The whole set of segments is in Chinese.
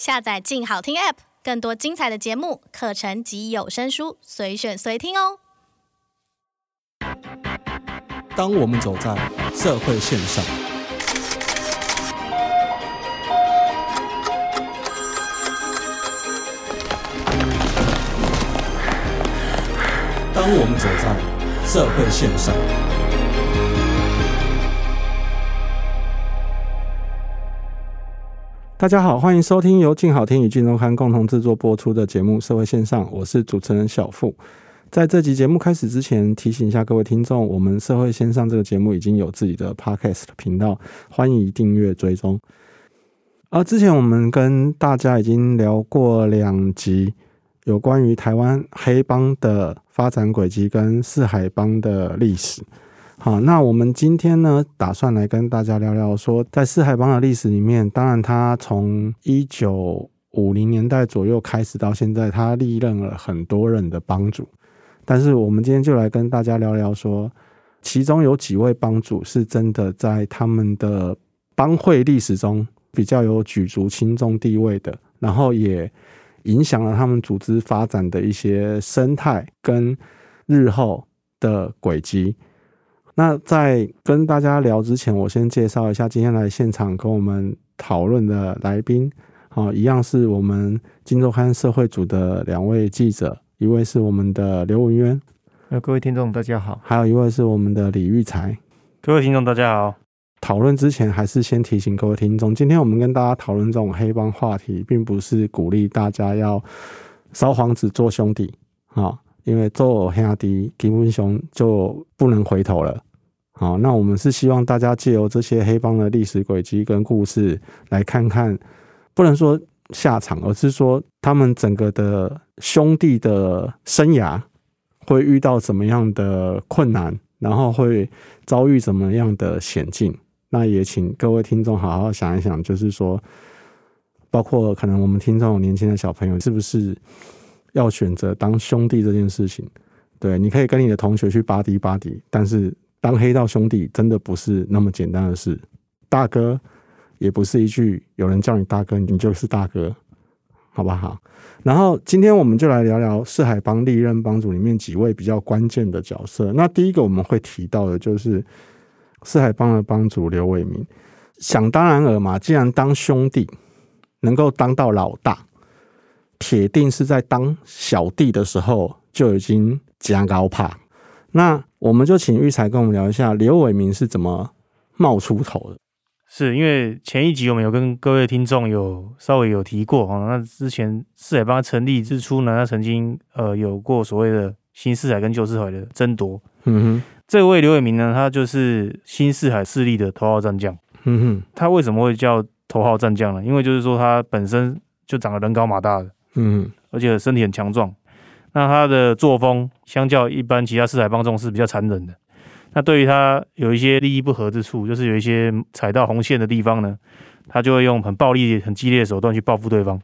下载“静好听 ”App，更多精彩的节目、课程及有声书，随选随听哦。当我们走在社会线上，当我们走在社会线上。大家好，欢迎收听由静好听与静周刊共同制作播出的节目《社会线上》，我是主持人小富。在这集节目开始之前，提醒一下各位听众，我们《社会线上》这个节目已经有自己的 Podcast 频道，欢迎订阅追踪。而之前我们跟大家已经聊过两集，有关于台湾黑帮的发展轨迹跟四海帮的历史。好，那我们今天呢，打算来跟大家聊聊说，在四海帮的历史里面，当然他从一九五零年代左右开始到现在，他历任了很多人的帮主。但是我们今天就来跟大家聊聊说，其中有几位帮主是真的在他们的帮会历史中比较有举足轻重地位的，然后也影响了他们组织发展的一些生态跟日后的轨迹。那在跟大家聊之前，我先介绍一下今天来现场跟我们讨论的来宾，好，一样是我们金周刊社会组的两位记者，一位是我们的刘文渊，呃各位听众大家好，还有一位是我们的李玉才，各位听众大家好。讨论之前，还是先提醒各位听众，今天我们跟大家讨论这种黑帮话题，并不是鼓励大家要烧黄子做兄弟，啊，因为做黑阿迪基本上就不能回头了。好，那我们是希望大家借由这些黑帮的历史轨迹跟故事，来看看，不能说下场，而是说他们整个的兄弟的生涯会遇到怎么样的困难，然后会遭遇怎么样的险境。那也请各位听众好好想一想，就是说，包括可能我们听众年轻的小朋友，是不是要选择当兄弟这件事情？对，你可以跟你的同学去巴迪巴迪，但是。当黑道兄弟真的不是那么简单的事，大哥也不是一句有人叫你大哥，你就是大哥，好不好？然后今天我们就来聊聊四海帮历任帮主里面几位比较关键的角色。那第一个我们会提到的就是四海帮的帮主刘伟明。想当然尔嘛，既然当兄弟能够当到老大，铁定是在当小弟的时候就已经加高怕。那我们就请育才跟我们聊一下刘伟明是怎么冒出头的。是因为前一集我们有跟各位听众有稍微有提过啊，那之前四海帮成立之初呢，他曾经呃有过所谓的新四海跟旧四海的争夺。嗯哼，这位刘伟明呢，他就是新四海势力的头号战将。嗯哼，他为什么会叫头号战将呢？因为就是说他本身就长得人高马大的，嗯哼，而且身体很强壮。那他的作风相较一般其他四海帮众是比较残忍的。那对于他有一些利益不合之处，就是有一些踩到红线的地方呢，他就会用很暴力、很激烈的手段去报复对方，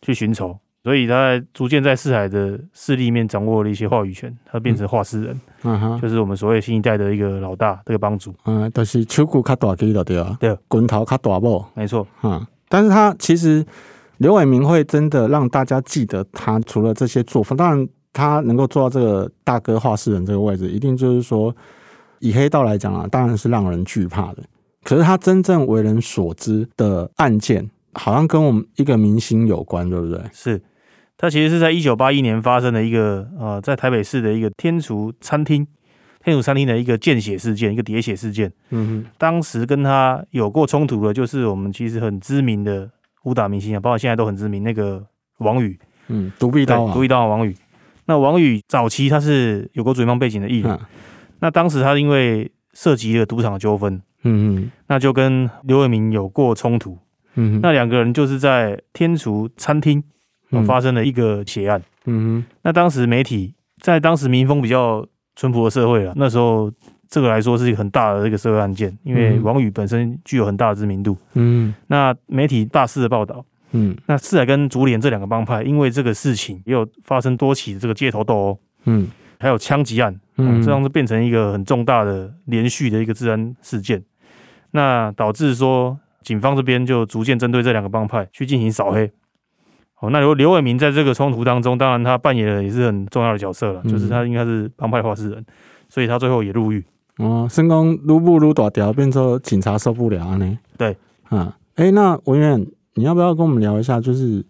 去寻仇。所以他在逐渐在四海的势力面掌握了一些话语权，他变成话事人，嗯哼，就是我们所谓新一代的一个老大，这个帮主。嗯，但是手骨较大只的对啊，对，滚头较大不？没错，嗯，但是他其实。刘伟明会真的让大家记得他，除了这些作风，当然他能够做到这个大哥画事人这个位置，一定就是说，以黑道来讲啊，当然是让人惧怕的。可是他真正为人所知的案件，好像跟我们一个明星有关，对不对？是，他其实是在一九八一年发生的一个呃，在台北市的一个天厨餐厅，天厨餐厅的一个见血事件，一个喋血事件。嗯哼，当时跟他有过冲突的，就是我们其实很知名的。武打明星啊，包括现在都很知名那个王宇，嗯，独臂刀啊，独臂刀王宇。那王宇早期他是有过主流背景的艺人，嗯、那当时他因为涉及了赌场的纠纷，嗯嗯，那就跟刘伟明有过冲突，嗯哼，那两个人就是在天厨餐厅发生了一个血案，嗯哼，那当时媒体在当时民风比较淳朴的社会啊，那时候。这个来说是一个很大的这个社会案件，因为王宇本身具有很大的知名度。嗯，那媒体大肆的报道。嗯，那四海跟竹联这两个帮派，因为这个事情也有发生多起的这个街头斗殴。嗯，还有枪击案。嗯，这样子变成一个很重大的连续的一个治安事件。那导致说警方这边就逐渐针对这两个帮派去进行扫黑。哦，那刘刘伟明在这个冲突当中，当然他扮演的也是很重要的角色了，就是他应该是帮派话事人，所以他最后也入狱。哦，声光撸不撸大条，变成警察受不了呢？对，啊，哎，那文远，你要不要跟我们聊一下，就是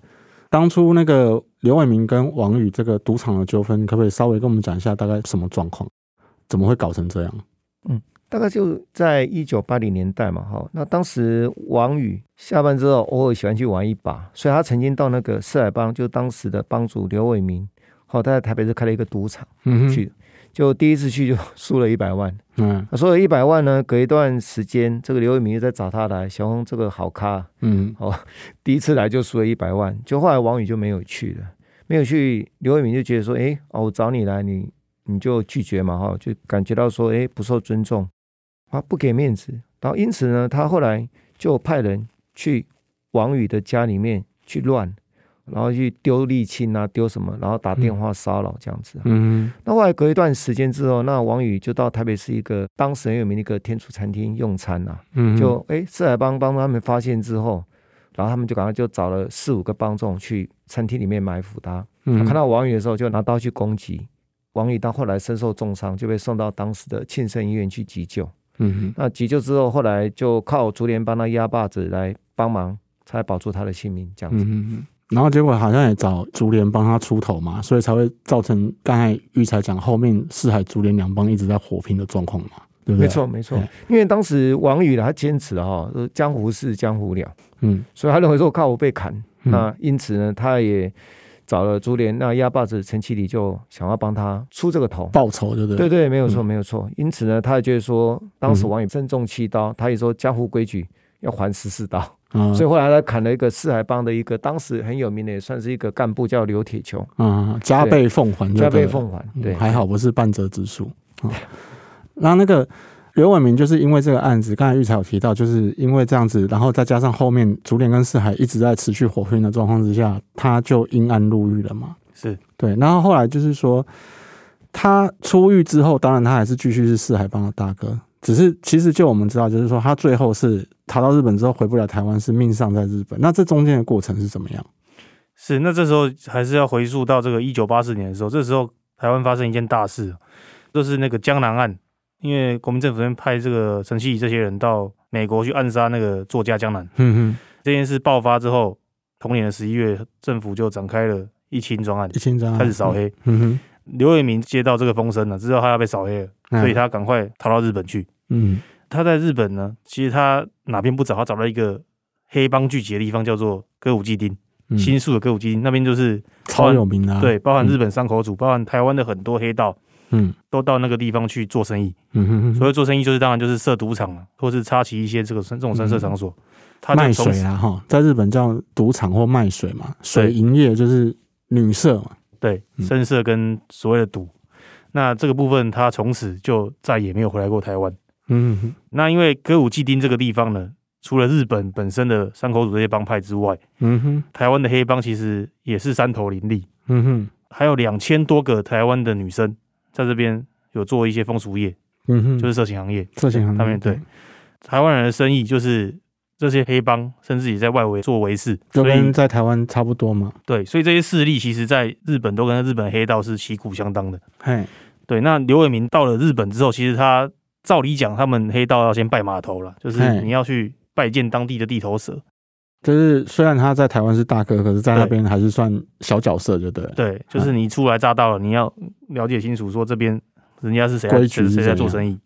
当初那个刘伟明跟王宇这个赌场的纠纷，可不可以稍微跟我们讲一下大概什么状况？怎么会搞成这样？嗯。大概就在一九八零年代嘛，哈，那当时王宇下班之后偶尔喜欢去玩一把，所以他曾经到那个四海帮，就当时的帮主刘伟明，好，他在台北市开了一个赌场，嗯，去，就第一次去就 输了一百万，嗯，输了一百万呢，隔一段时间，这个刘伟明又在找他来，小红这个好咖，嗯，哦，第一次来就输了一百万，就后来王宇就没有去了，没有去，刘伟明就觉得说，哎，哦，我找你来，你你就拒绝嘛，哈，就感觉到说，哎，不受尊重。啊，不给面子，然后因此呢，他后来就派人去王宇的家里面去乱，然后去丢沥青啊，丢什么，然后打电话骚扰这样子。嗯，那后来隔一段时间之后，那王宇就到台北市一个当时很有名的一个天厨餐厅用餐啊。嗯，就哎，四海帮帮他们发现之后，然后他们就赶快就找了四五个帮众去餐厅里面埋伏他。嗯，看到王宇的时候，就拿刀去攻击王宇，到后来身受重伤，就被送到当时的庆盛医院去急救。嗯哼，那急救之后，后来就靠竹联帮他压把子来帮忙，才保住他的性命。这样子，嗯，然后结果好像也找竹联帮他出头嘛，所以才会造成刚才玉才讲后面四海竹联两帮一直在火拼的状况嘛，对不对？没错，没错。因为当时王宇他坚持哈，江湖事江湖了，嗯，所以他认为说靠我被砍，那因此呢，他也。找了竹联，那鸭把子陈其礼就想要帮他出这个头报仇，对不对？对对，没有错，没有错。因此呢，他也觉得说，当时王宇身中七刀，他也说江湖规矩要还十四刀，所以后来他砍了一个四海帮的一个当时很有名的，也算是一个干部，叫刘铁球，嗯，加倍奉还，加倍奉还，对，还好不是半折之数啊。那那个。刘伟明就是因为这个案子，刚才玉才有提到，就是因为这样子，然后再加上后面竹联跟四海一直在持续火拼的状况之下，他就因案入狱了嘛。是对，然后后来就是说，他出狱之后，当然他还是继续是四海帮的大哥，只是其实就我们知道，就是说他最后是逃到日本之后回不了台湾，是命丧在日本。那这中间的过程是怎么样？是那这时候还是要回溯到这个一九八四年的时候，这时候台湾发生一件大事，就是那个江南案。因为国民政府派这个陈其礼这些人到美国去暗杀那个作家江南，嗯哼，这件事爆发之后，同年的十一月，政府就展开了一清专案，一清专案开始扫黑。嗯哼，刘伟明接到这个风声了，知道他要被扫黑了，所以他赶快逃到日本去。嗯，他在日本呢，其实他哪边不找，他找到一个黑帮聚集的地方，叫做歌舞伎町，新宿的歌舞伎町那边就是超有名的，对，包含日本山口组，包含台湾的很多黑道。嗯，都到那个地方去做生意。嗯哼哼，所以做生意就是当然就是设赌场了，或是插旗一些这个这种声色场所。卖水啊，哈，在日本叫赌场或卖水嘛，水营业就是女色嘛。对，声色跟所谓的赌。那这个部分他从此就再也没有回来过台湾。嗯哼，那因为歌舞伎町这个地方呢，除了日本本身的山口组这些帮派之外，嗯哼，台湾的黑帮其实也是山头林立。嗯哼，还有两千多个台湾的女生。在这边有做一些风俗业，嗯哼，就是色情行业，色情行业。他们对台湾人的生意，就是这些黑帮，甚至也在外围做维系，就跟在台湾差不多嘛。对，所以这些势力其实在日本都跟日本黑道是旗鼓相当的。嘿，对。那刘伟明到了日本之后，其实他照理讲，他们黑道要先拜码头了，就是你要去拜见当地的地头蛇。就是虽然他在台湾是大哥，可是在那边还是算小角色，就对。对，就是你初来乍到了，你要了解清楚，说这边人家是谁，谁在做生意。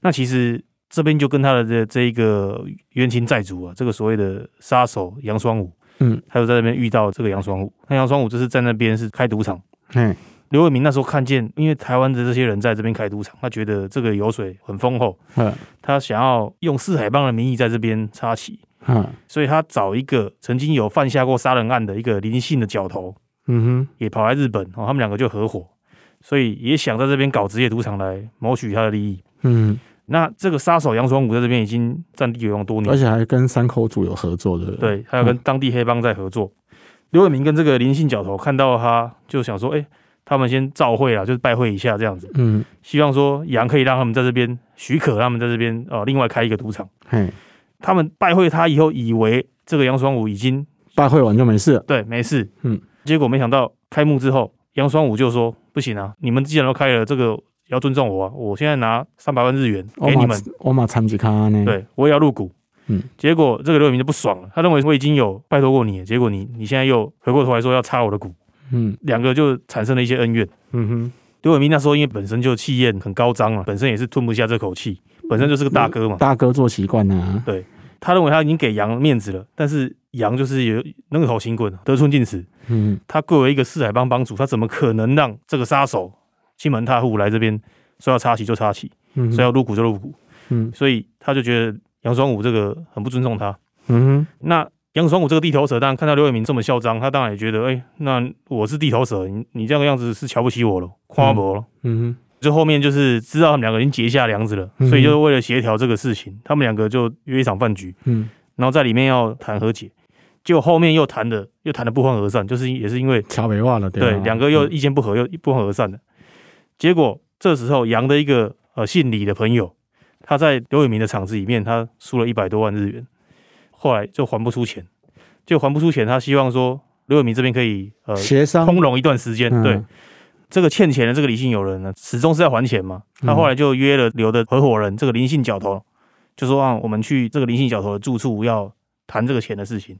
那其实这边就跟他的这这一个冤亲债主啊，这个所谓的杀手杨双武，嗯，还有在那边遇到这个杨双武。那杨双武就是在那边是开赌场。嗯，刘伟明那时候看见，因为台湾的这些人在这边开赌场，他觉得这个油水很丰厚，嗯，他想要用四海帮的名义在这边插旗。嗯，所以他找一个曾经有犯下过杀人案的一个林姓的角头，嗯哼，也跑来日本，哦，他们两个就合伙，所以也想在这边搞职业赌场来谋取他的利益。嗯，那这个杀手杨双武在这边已经占地为王多年，而且还跟山口组有合作的，对，还有跟当地黑帮在合作。刘伟明跟这个林姓角头看到他，就想说，哎，他们先照会啊，就是拜会一下这样子，嗯，希望说杨可以让他们在这边许可他们在这边哦，另外开一个赌场，嘿。他们拜会他以后，以为这个杨双武已经拜会完就没事。了，对，没事。嗯，结果没想到开幕之后，杨双武就说：“不行啊，你们既然都开了，这个要尊重我啊！我现在拿三百万日元给你们，我马参几卡呢？对，我也要入股。”嗯，结果这个刘伟明就不爽了，他认为我已经有拜托过你，结果你你现在又回过头来说要插我的股，嗯，两个就产生了一些恩怨。嗯哼，刘伟明那时候因为本身就气焰很高涨了，本身也是吞不下这口气，本身就是个大哥嘛，大哥做习惯了。对，他认为他已经给杨面子了，但是杨就是有那个头轻棍，得寸进尺。嗯，他贵为一个四海帮帮主，他怎么可能让这个杀手亲门踏户来这边说要插旗就插旗，嗯，说要入股就入股，嗯，所以他就觉得。杨双武这个很不尊重他，嗯哼。那杨双武这个地头蛇，当然看到刘伟明这么嚣张，他当然也觉得，哎、欸，那我是地头蛇，你你这个样子是瞧不起我了，夸我了，嗯。哼。就后面就是知道他们两个已经结下梁子了，所以就是为了协调这个事情，他们两个就约一场饭局，嗯，然后在里面要谈和解，结果后面又谈的又谈的不欢而散，就是也是因为桥没话了，对，两个又意见不合，又不欢而散的。结果这时候杨的一个呃姓李的朋友。他在刘伟明的场子里面，他输了一百多万日元，后来就还不出钱，就还不出钱。他希望说刘伟明这边可以呃协商通融一段时间。对，这个欠钱的这个李姓友人呢，始终是要还钱嘛。他后来就约了刘的合伙人这个林姓角头，就说啊我们去这个林姓角头的住处要谈这个钱的事情。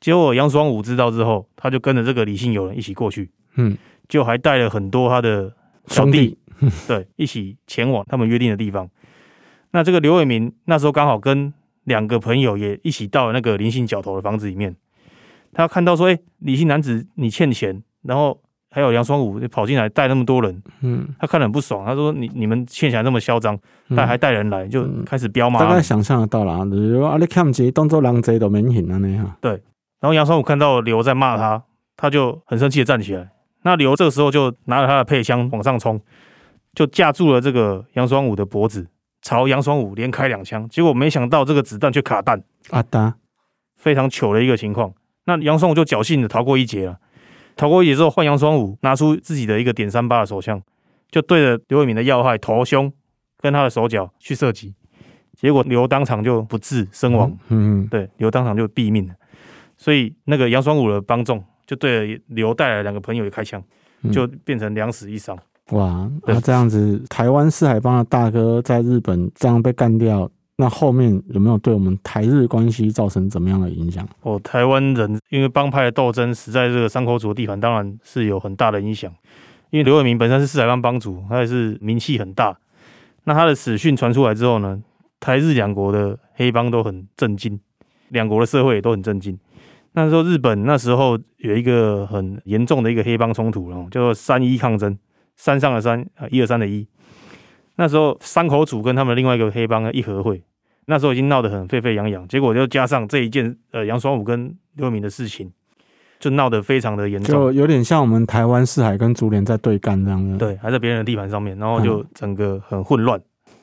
结果杨双武知道之后，他就跟着这个李姓友人一起过去，嗯，就还带了很多他的兄弟，对，一起前往他们约定的地方。那这个刘伟民那时候刚好跟两个朋友也一起到了那个林姓角头的房子里面，他看到说：“哎，李姓男子你欠钱，然后还有杨双武跑进来带那么多人，嗯，他看得很不爽。他说：‘你你们欠起来那么嚣张，但还带人来，就开始飙骂。’大概想象得到了，就是说啊，你看不起，当做狼贼都没瘾了那样。对，然后杨双武看到刘在骂他，他就很生气的站起来。那刘这个时候就拿着他的配枪往上冲，就架住了这个杨双武的脖子。朝杨双武连开两枪，结果没想到这个子弹却卡弹，啊哒，非常糗的一个情况。那杨双武就侥幸的逃过一劫了。逃过一劫之后，换杨双武拿出自己的一个点三八的手枪，就对着刘伟民的要害头胸跟他的手脚去射击，结果刘当场就不治身亡。嗯嗯，对，刘当场就毙命了。所以那个杨双武的帮众就对着刘带来两个朋友也开枪，就变成两死一伤。哇，那这样子，台湾四海帮的大哥在日本这样被干掉，那后面有没有对我们台日关系造成怎么样的影响？哦，台湾人因为帮派的斗争，死在这个山口组的地盘，当然是有很大的影响。因为刘伟明本身是四海帮帮主，他也是名气很大。那他的死讯传出来之后呢，台日两国的黑帮都很震惊，两国的社会也都很震惊。那时候日本那时候有一个很严重的一个黑帮冲突，然后叫做三一抗争。山上的山啊，一二三的一，那时候山口组跟他们另外一个黑帮一合会，那时候已经闹得很沸沸扬扬，结果就加上这一件呃杨双武跟刘伟民的事情，就闹得非常的严重，就有点像我们台湾四海跟竹联在对干这样的，对，还在别人的地盘上面，然后就整个很混乱，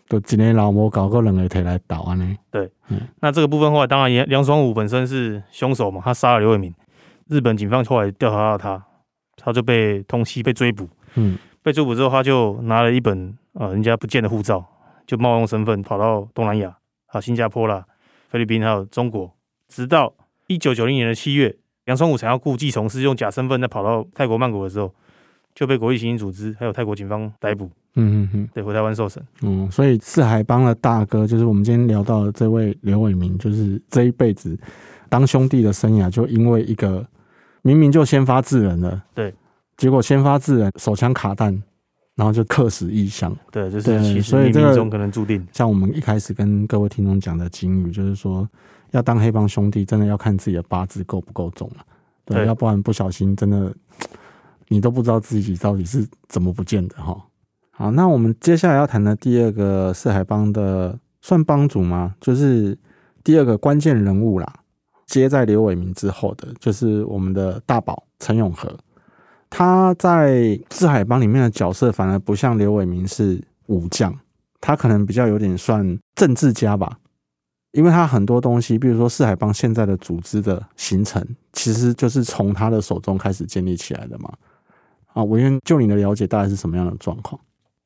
就今天老母搞个两个腿来捣啊呢，对，嗯，那这个部分后来当然杨杨双武本身是凶手嘛，他杀了刘伟民，日本警方后来调查到他，他就被通缉被追捕，嗯。被追捕之后，他就拿了一本呃人家不见的护照，就冒用身份跑到东南亚啊，新加坡啦、菲律宾还有中国。直到一九九零年的七月，梁双武想要故技重施，用假身份再跑到泰国曼谷的时候，就被国际刑警组织还有泰国警方逮捕。嗯嗯嗯，对，回台湾受审。嗯，所以四海帮的大哥，就是我们今天聊到的这位刘伟明，就是这一辈子当兄弟的生涯，就因为一个明明就先发制人了。对。结果先发制人，手枪卡弹，然后就客死异乡。对，就是其实所以这个可能注定。像我们一开始跟各位听众讲的金语，就是说要当黑帮兄弟，真的要看自己的八字够不够重了。对，对，要不然不小心，真的你都不知道自己到底是怎么不见的哈。好，那我们接下来要谈的第二个四海帮的算帮主吗？就是第二个关键人物啦，接在刘伟民之后的，就是我们的大宝陈永和。他在四海帮里面的角色反而不像刘伟民是武将，他可能比较有点算政治家吧，因为他很多东西，比如说四海帮现在的组织的形成，其实就是从他的手中开始建立起来的嘛。啊，文渊就你的了解，大概是什么样的状况？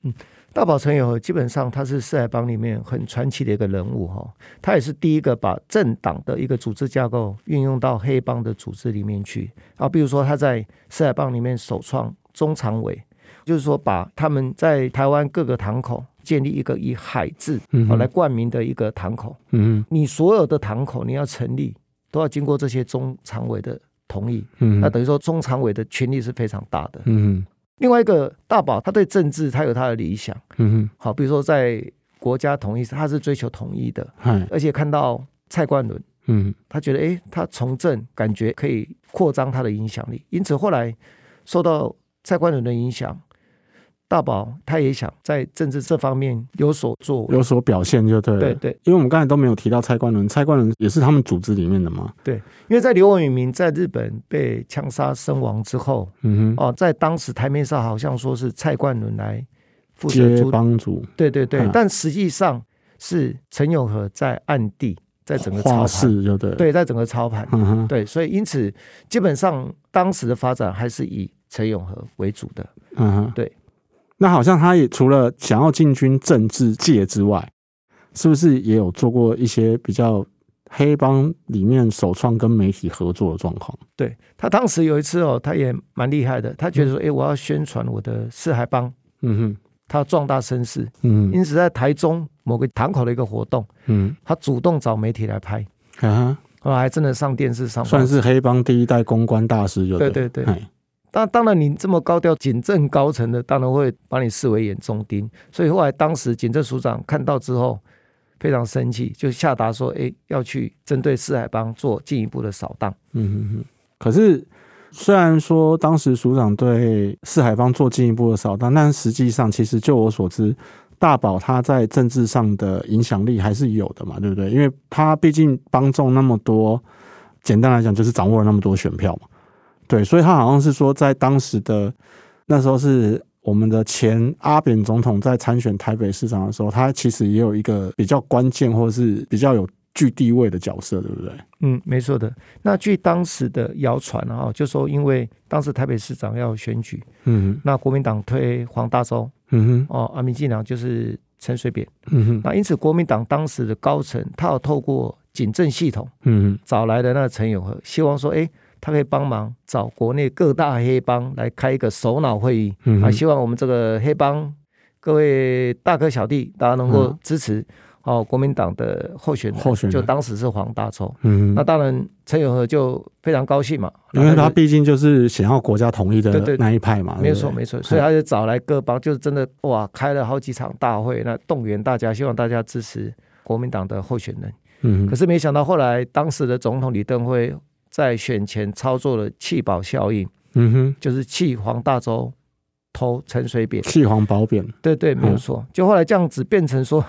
嗯，大宝陈有和基本上他是四海帮里面很传奇的一个人物哈，他也是第一个把政党的一个组织架构运用到黑帮的组织里面去啊。比如说他在四海帮里面首创中常委，就是说把他们在台湾各个堂口建立一个以海字哦来冠名的一个堂口。嗯，你所有的堂口你要成立都要经过这些中常委的同意。嗯，那等于说中常委的权力是非常大的。嗯。另外一个大宝，他对政治他有他的理想，嗯哼，好，比如说在国家统一，他是追求统一的，嗯，而且看到蔡冠伦，嗯，他觉得哎，他从政感觉可以扩张他的影响力，因此后来受到蔡冠伦的影响。大宝他也想在政治这方面有所做，有所表现，就对了。对对，因为我们刚才都没有提到蔡冠伦，蔡冠伦也是他们组织里面的嘛。对，因为在刘伟明在日本被枪杀身亡之后，嗯哼，哦，在当时台面上好像说是蔡冠伦来负责接帮主，对对对，但实际上是陈永和在暗地在整个操盘，就对，对，在整个操盘，嗯哼，对，所以因此基本上当时的发展还是以陈永和为主的，嗯哼，对。那好像他也除了想要进军政治界之外，是不是也有做过一些比较黑帮里面首创跟媒体合作的状况？对，他当时有一次哦，他也蛮厉害的，他觉得说，哎、嗯欸，我要宣传我的四海帮，嗯哼，他要壮大声势，嗯，因此在台中某个堂口的一个活动，嗯，他主动找媒体来拍，啊，后来还真的上电视上，算是黑帮第一代公关大师，就对对对。当当然，你这么高调，警政高层的当然会把你视为眼中钉。所以后来，当时警政署长看到之后非常生气，就下达说：“哎，要去针对四海帮做进一步的扫荡。”嗯哼哼。可是，虽然说当时署长对四海帮做进一步的扫荡，但实际上，其实就我所知，大宝他在政治上的影响力还是有的嘛，对不对？因为他毕竟帮众那么多，简单来讲就是掌握了那么多选票嘛。对，所以他好像是说，在当时的那时候，是我们的前阿扁总统在参选台北市长的时候，他其实也有一个比较关键或者是比较有具地位的角色，对不对？嗯，没错的。那据当时的谣传啊，就说因为当时台北市长要选举，嗯哼，那国民党推黄大洲，嗯哼，哦，阿，民进党就是陈水扁，嗯哼，那因此国民党当时的高层，他要透过警政系统，嗯哼，找来的那个陈永和，希望说，哎。他可以帮忙找国内各大黑帮来开一个首脑会议，嗯、啊，希望我们这个黑帮各位大哥小弟，大家能够支持、嗯、哦国民党的候选人，候选人。就当时是黄大洲。嗯，那当然陈友和就非常高兴嘛，因为他毕竟就是想要国家统一的那一派嘛。没错没错，所以他就找来各帮，就是真的哇，开了好几场大会，那动员大家，希望大家支持国民党的候选人。嗯，可是没想到后来当时的总统李登辉。在选前操作了弃保效应，嗯哼，就是弃黄大洲投陈水扁，弃黄保扁，对对，没有错。嗯、就后来这样子变成说，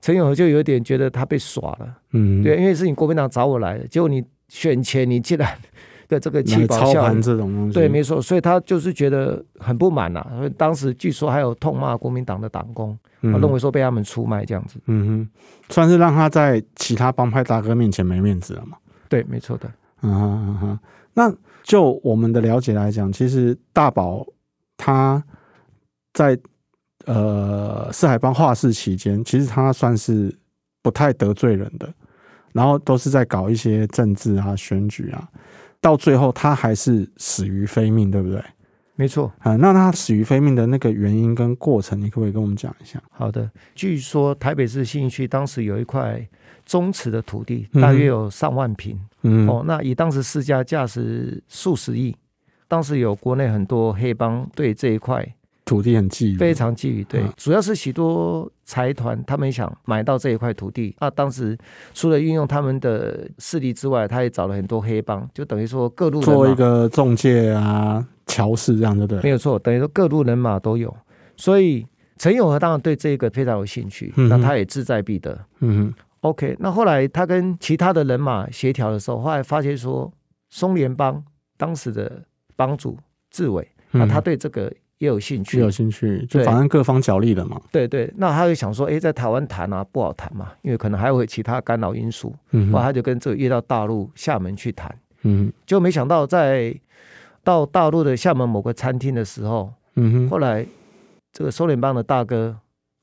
陈永和就有点觉得他被耍了，嗯，对，因为是你国民党找我来的，结果你选前你竟然对这个弃保效应。这种东西，对，没错，所以他就是觉得很不满呐。所以当时据说还有痛骂国民党的党工，嗯、认为说被他们出卖这样子，嗯哼，算是让他在其他帮派大哥面前没面子了嘛？对，没错的。嗯哼那就我们的了解来讲，其实大宝他在呃四海帮画室期间，其实他算是不太得罪人的，然后都是在搞一些政治啊、选举啊，到最后他还是死于非命，对不对？没错。啊，那他死于非命的那个原因跟过程，你可不可以跟我们讲一下？好的，据说台北市信义区当时有一块宗祠的土地，大约有上万坪。嗯嗯，哦，那以当时市价价值数十亿，当时有国内很多黑帮对这一块土地很觊觎，非常觊觎。对，主要是许多财团他们想买到这一块土地，那当时除了运用他们的势力之外，他也找了很多黑帮，就等于说各路做一个中介啊、桥氏这样，对不对？没有错，等于说各路人马都有。所以陈永和当然对这个非常有兴趣，嗯、那他也志在必得。嗯哼。OK，那后来他跟其他的人马协调的时候，后来发现说，松联帮当时的帮主志伟，那他对这个也有兴趣，也有兴趣，就反正各方角力了嘛。对对，那他就想说，哎，在台湾谈啊不好谈嘛，因为可能还有其他干扰因素。嗯，后来他就跟这个约到大陆厦门去谈。嗯哼，就没想到在到大陆的厦门某个餐厅的时候，嗯哼，后来这个收敛帮的大哥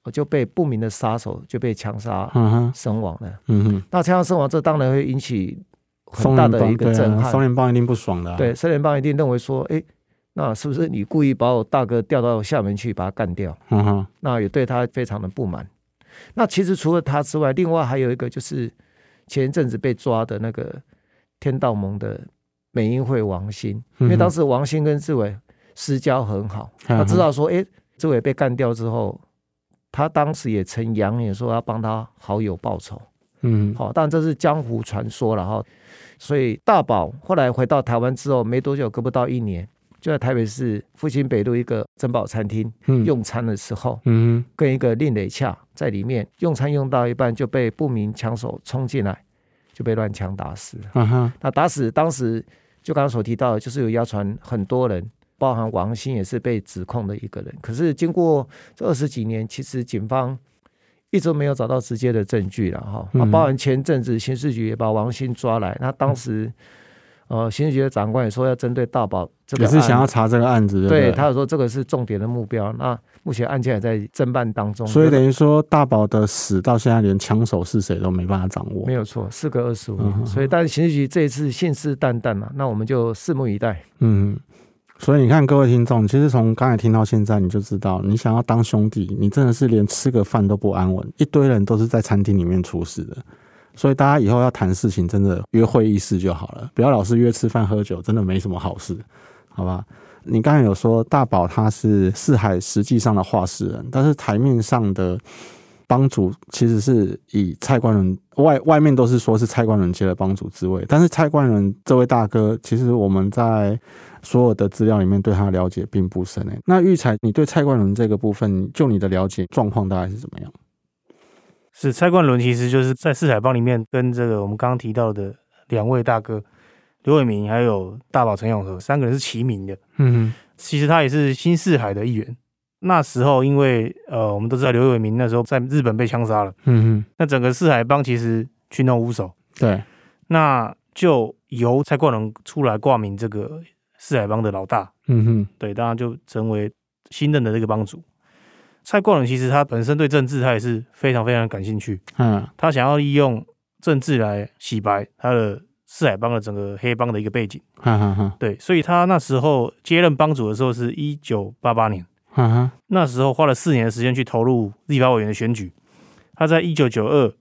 就被不明的杀手就被枪杀身亡了。嗯哼，那枪杀身亡，这当然会引起很大的一个震撼。三联帮一定不爽的、啊。对，三联帮一定认为说，哎，那是不是你故意把我大哥调到厦门去，把他干掉？嗯哼，那也对他非常的不满。那其实除了他之外，另外还有一个就是前一阵子被抓的那个天道盟的美英会王鑫，因为当时王鑫跟志伟私交很好，他知道说，哎，志伟被干掉之后，他当时也曾扬言说要帮他好友报仇。嗯，好，但这是江湖传说了哈。所以大宝后来回到台湾之后，没多久，隔不到一年。就在台北市复兴北路一个珍宝餐厅用餐的时候，嗯，跟一个另类洽在里面用餐用到一半就被不明枪手冲进来，就被乱枪打死。啊哈，那打死当时就刚刚所提到的，就是有谣传很多人，包含王鑫也是被指控的一个人。可是经过这二十几年，其实警方一直没有找到直接的证据了哈。那包含前阵子刑事局也把王鑫抓来，那当时。呃，刑事局的长官也说要针对大宝这个，也是想要查这个案子。对，对，他有说这个是重点的目标。那目前案件还在侦办当中，所以等于说大宝的死到现在连枪手是谁都没办法掌握。没有错，事隔二十五年，嗯、所以但是刑事局这一次信誓旦旦嘛，那我们就拭目以待。嗯，所以你看各位听众，其实从刚才听到现在，你就知道，你想要当兄弟，你真的是连吃个饭都不安稳，一堆人都是在餐厅里面出事的。所以大家以后要谈事情，真的约会议室就好了，不要老是约吃饭喝酒，真的没什么好事，好吧？你刚才有说大宝他是四海实际上的话事人，但是台面上的帮主其实是以蔡冠伦外外面都是说是蔡冠伦接了帮主之位，但是蔡冠伦这位大哥，其实我们在所有的资料里面对他的了解并不深诶。那育才，你对蔡冠伦这个部分，就你的了解状况大概是怎么样？是蔡冠伦，其实就是在四海帮里面跟这个我们刚刚提到的两位大哥刘伟明还有大宝陈永和三个人是齐名的。嗯哼，其实他也是新四海的一员。那时候因为呃，我们都知道刘伟明那时候在日本被枪杀了。嗯哼，那整个四海帮其实群龙无首。对，那就由蔡冠伦出来挂名这个四海帮的老大。嗯哼，对，当然就成为新任的这个帮主。蔡冠伦其实他本身对政治他也是非常非常感兴趣，嗯，他想要利用政治来洗白他的四海帮的整个黑帮的一个背景，哈哈哈，对，所以他那时候接任帮主的时候是一九八八年，哈哈，那时候花了四年的时间去投入立法委员的选举，他在一九九二、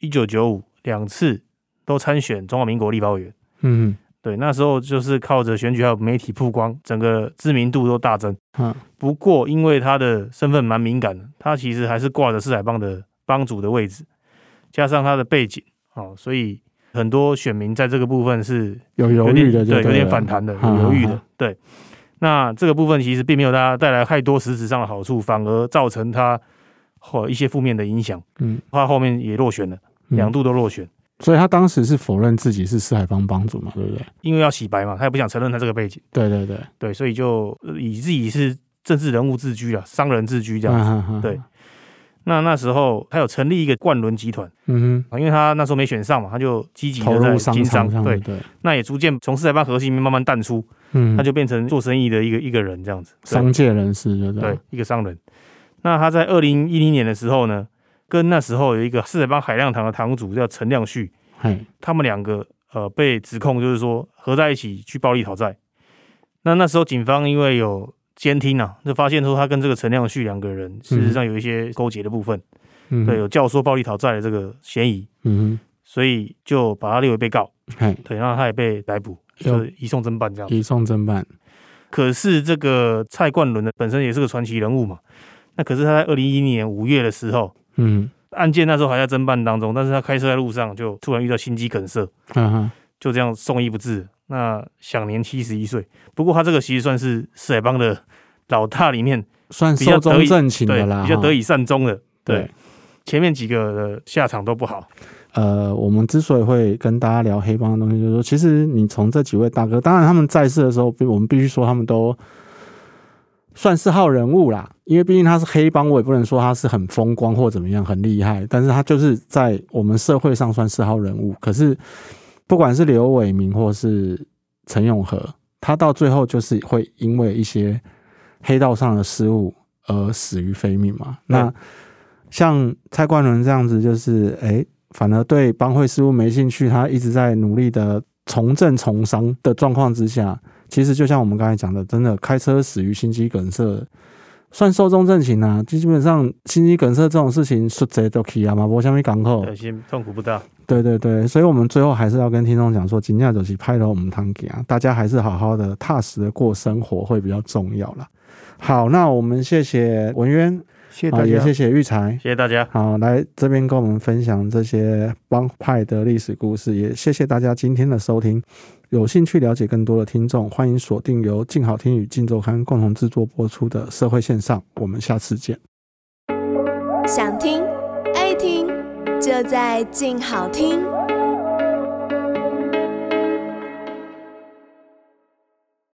一九九五两次都参选中华民国立法委员，嗯。对，那时候就是靠着选举还有媒体曝光，整个知名度都大增。嗯，不过因为他的身份蛮敏感的，他其实还是挂着四海帮的帮主的位置，加上他的背景，哦，所以很多选民在这个部分是有犹豫的，对，有点反弹的，有犹豫的。对，那这个部分其实并没有大家带来太多实质上的好处，反而造成他或一些负面的影响。嗯，他后面也落选了，两度都落选。所以他当时是否认自己是四海帮帮主嘛，对不对？因为要洗白嘛，他也不想承认他这个背景。对对对对，所以就以自己是政治人物自居啊，商人自居这样子。啊、哈哈对，那那时候他有成立一个冠伦集团，嗯哼，因为他那时候没选上嘛，他就积极的在经商，商对对。那也逐渐从四海帮核心里面慢慢淡出，嗯，他就变成做生意的一个一个人这样子，商界人士对，对，一个商人。那他在二零一零年的时候呢，跟那时候有一个四海帮海量堂的堂主叫陈亮旭。他们两个呃被指控，就是说合在一起去暴力讨债。那那时候警方因为有监听啊，就发现说他跟这个陈亮旭两个人事实上有一些勾结的部分，嗯、对，有教唆暴力讨债的这个嫌疑，嗯，所以就把他列为被告，嘿。对，然后他也被逮捕，就是移送侦办这样。移送侦办。可是这个蔡冠伦呢，本身也是个传奇人物嘛，那可是他在二零一一年五月的时候，嗯。案件那时候还在侦办当中，但是他开车在路上就突然遇到心肌梗塞，就这样送医不治。那享年七十一岁。不过他这个其实算是四海帮的老大里面算寿终正寝的啦，比较得以善终的。对，对前面几个的下场都不好。呃，我们之所以会跟大家聊黑帮的东西，就是说，其实你从这几位大哥，当然他们在世的时候，我们必须说他们都。算是号人物啦，因为毕竟他是黑帮，我也不能说他是很风光或怎么样很厉害，但是他就是在我们社会上算是号人物。可是不管是刘伟明或是陈永和，他到最后就是会因为一些黑道上的失误而死于非命嘛。那像蔡冠伦这样子，就是哎、反而对帮会事务没兴趣，他一直在努力的从政从商的状况之下，其实就像我们刚才讲的，真的开车死于心肌梗塞，算寿终正寝啊。基本上心肌梗塞这种事情，说贼都可以啊嘛，不像没港口，对，心痛苦不大。对对对，所以我们最后还是要跟听众讲说，尽量就是拍了我们堂给啊，大家还是好好的踏实的过生活会比较重要啦。好，那我们谢谢文渊。谢谢大家，也谢谢育才，谢谢大家。好，来这边跟我们分享这些帮派的历史故事，也谢谢大家今天的收听。有兴趣了解更多的听众，欢迎锁定由静好听与静周刊共同制作播出的社会线上。我们下次见。想听爱听，就在静好听。